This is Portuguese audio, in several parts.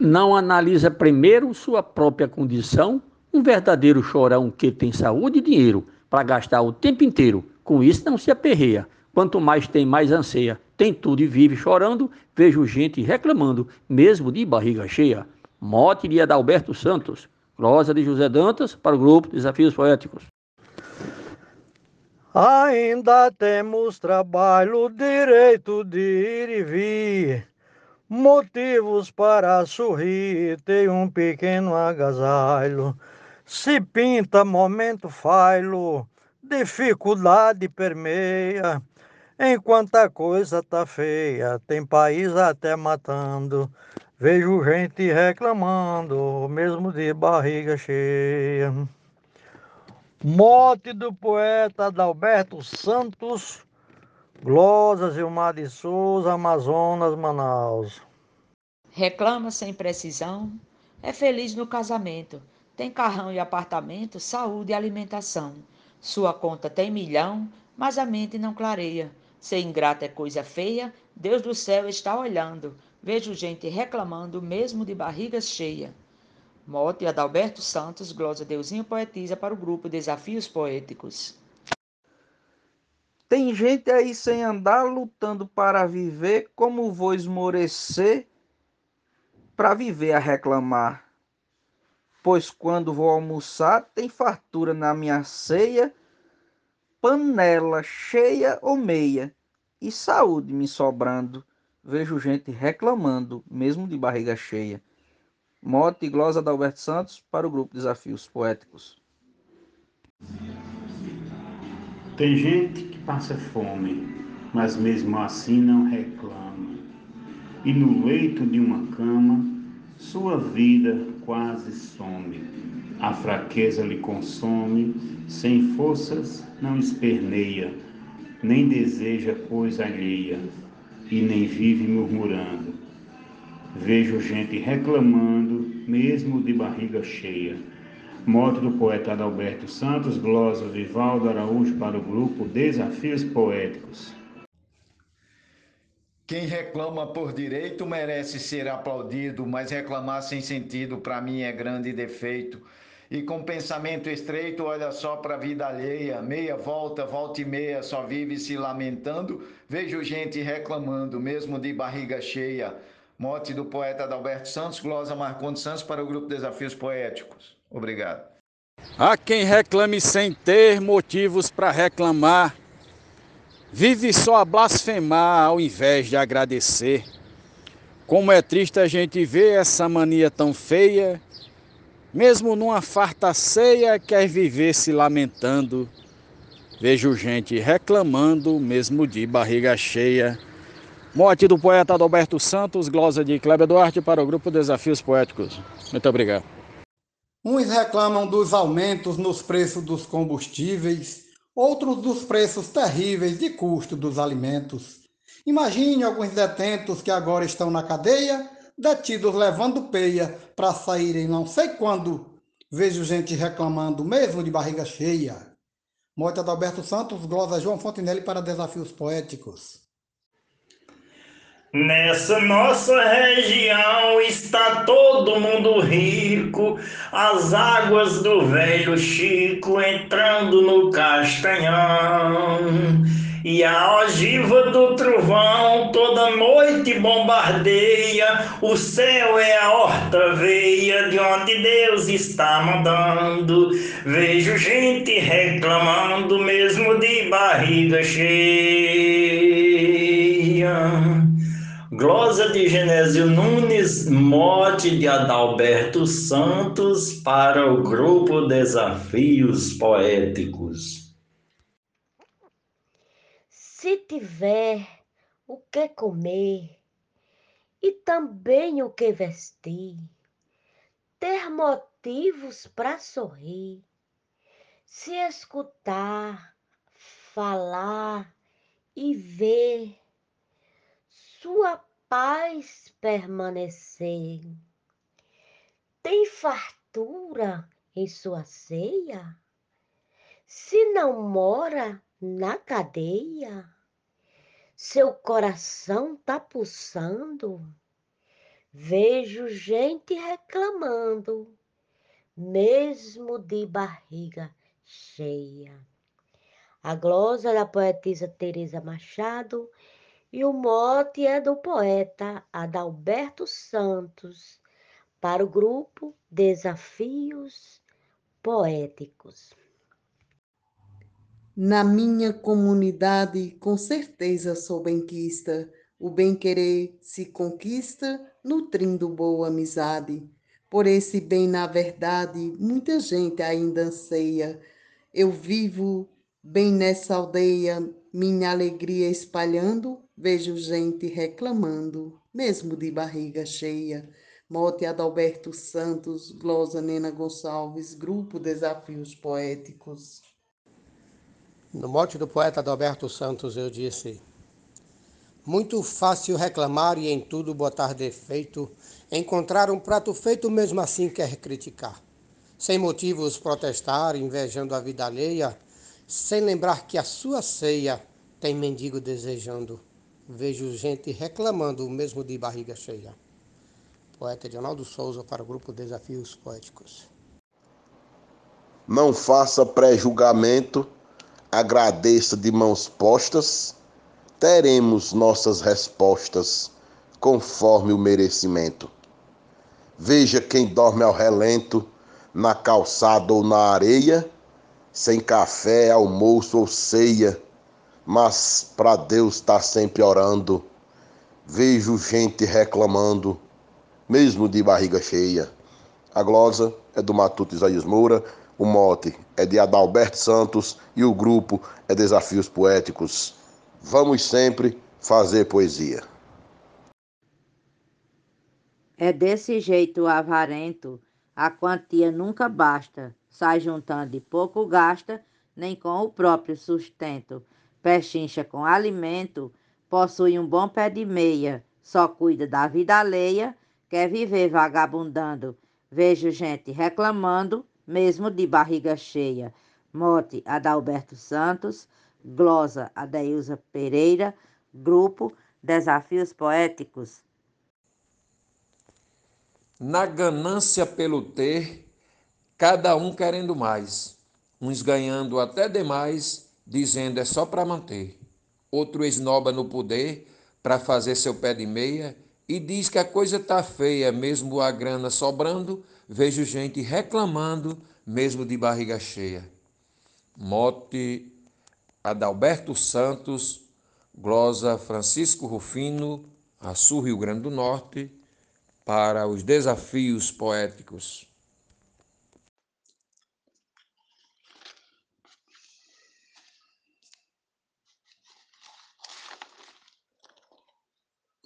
não analisa primeiro sua própria condição, um verdadeiro chorão que tem saúde e dinheiro para gastar o tempo inteiro. Com isso não se aperreia. Quanto mais tem, mais anseia. Tem tudo e vive chorando. Vejo gente reclamando, mesmo de barriga cheia. Mote de Adalberto Santos. Rosa de José Dantas para o grupo Desafios Poéticos. Ainda temos trabalho, direito de ir e vir, motivos para sorrir, tem um pequeno agasalho. Se pinta momento failo, dificuldade permeia, enquanto a coisa tá feia, tem país até matando. Vejo gente reclamando, mesmo de barriga cheia. Mote do poeta Adalberto Santos, Glosa Gilmar de Souza, Amazonas, Manaus. Reclama sem precisão, é feliz no casamento, tem carrão e apartamento, saúde e alimentação. Sua conta tem milhão, mas a mente não clareia. Ser ingrato é coisa feia, Deus do céu está olhando. Vejo gente reclamando, mesmo de barriga cheia. Mote Adalberto Santos, glosa Deusinho Poetiza para o grupo Desafios Poéticos. Tem gente aí sem andar lutando para viver, como vou esmorecer para viver a reclamar? Pois quando vou almoçar, tem fartura na minha ceia, panela cheia ou meia, e saúde me sobrando. Vejo gente reclamando, mesmo de barriga cheia. Mote e glosa da Alberto Santos para o grupo Desafios Poéticos. Tem gente que passa fome, mas mesmo assim não reclama. E no leito de uma cama, sua vida quase some. A fraqueza lhe consome, sem forças não esperneia, nem deseja coisa alheia, e nem vive murmurando Vejo gente reclamando, mesmo de barriga cheia. Moto do poeta Adalberto Santos, glosa Vivaldo Araújo para o grupo Desafios Poéticos. Quem reclama por direito merece ser aplaudido, mas reclamar sem sentido para mim é grande defeito. E com pensamento estreito, olha só para a vida alheia, meia volta, volta e meia, só vive se lamentando. Vejo gente reclamando, mesmo de barriga cheia. Mote do poeta Adalberto Santos, glosa Marcondes Santos para o grupo Desafios Poéticos. Obrigado. Há quem reclame sem ter motivos para reclamar, vive só a blasfemar ao invés de agradecer. Como é triste a gente ver essa mania tão feia, mesmo numa farta ceia quer viver se lamentando. Vejo gente reclamando, mesmo de barriga cheia. Morte do poeta Adalberto Santos, glosa de Kleber Duarte para o grupo Desafios Poéticos. Muito obrigado. Uns reclamam dos aumentos nos preços dos combustíveis, outros dos preços terríveis de custo dos alimentos. Imagine alguns detentos que agora estão na cadeia, detidos levando peia para saírem não sei quando. Vejo gente reclamando, mesmo de barriga cheia. Morte Adalberto Santos, glosa João Fontenelle para Desafios Poéticos. Nessa nossa região está todo mundo rico, as águas do velho Chico entrando no castanhão. E a ogiva do trovão toda noite bombardeia, o céu é a horta veia de onde Deus está mandando. Vejo gente reclamando, mesmo de barriga cheia. Glosa de Genésio Nunes, mote de Adalberto Santos para o grupo Desafios Poéticos. Se tiver o que comer e também o que vestir, ter motivos para sorrir, se escutar, falar e ver sua paz permanecer. Tem fartura em sua ceia? Se não mora na cadeia, seu coração tá pulsando. vejo gente reclamando, mesmo de barriga cheia. A glosa da poetisa Teresa Machado e o mote é do poeta Adalberto Santos para o grupo Desafios Poéticos. Na minha comunidade, com certeza sou benquista. O bem-querer se conquista nutrindo boa amizade. Por esse bem, na verdade, muita gente ainda anseia. Eu vivo bem nessa aldeia, minha alegria espalhando, vejo gente reclamando, mesmo de barriga cheia. Mote Adalberto Santos, glosa Nena Gonçalves, Grupo Desafios Poéticos. No mote do poeta Adalberto Santos eu disse: Muito fácil reclamar e em tudo botar defeito, encontrar um prato feito mesmo assim quer criticar. Sem motivos protestar, invejando a vida alheia, sem lembrar que a sua ceia tem mendigo desejando. Vejo gente reclamando mesmo de barriga cheia. Poeta Edinaldo Souza para o grupo Desafios Poéticos. Não faça pré-julgamento agradeça de mãos postas, teremos nossas respostas conforme o merecimento. Veja quem dorme ao relento, na calçada ou na areia, sem café, almoço ou ceia, mas para Deus está sempre orando. Vejo gente reclamando, mesmo de barriga cheia. A glosa é do Matuto Isaías Moura, o mote é de Adalberto Santos e o grupo é Desafios Poéticos. Vamos sempre fazer poesia. É desse jeito avarento, a quantia nunca basta, sai juntando e pouco gasta, nem com o próprio sustento. Pechincha com alimento, possui um bom pé de meia, só cuida da vida alheia, quer viver vagabundando. Vejo gente reclamando, mesmo de barriga cheia. Mote Adalberto Santos, glosa Adeilza Pereira, grupo Desafios Poéticos. Na ganância pelo ter, cada um querendo mais, uns ganhando até demais, dizendo é só para manter. Outro esnoba no poder para fazer seu pé de meia e diz que a coisa tá feia, mesmo a grana sobrando, vejo gente reclamando, mesmo de barriga cheia. Mote Adalberto Santos, glosa Francisco Rufino, Açu, Rio Grande do Norte, para os desafios poéticos.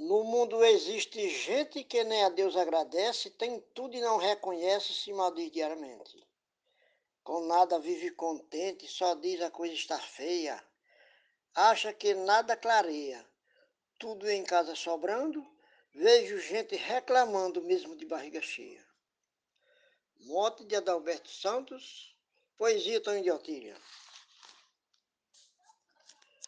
No mundo existe gente que nem a Deus agradece, tem tudo e não reconhece, se maldiz diariamente. Com nada vive contente, só diz a coisa está feia. Acha que nada clareia, tudo em casa sobrando, vejo gente reclamando mesmo de barriga cheia. Mote de Adalberto Santos, poesia Tony de Otília.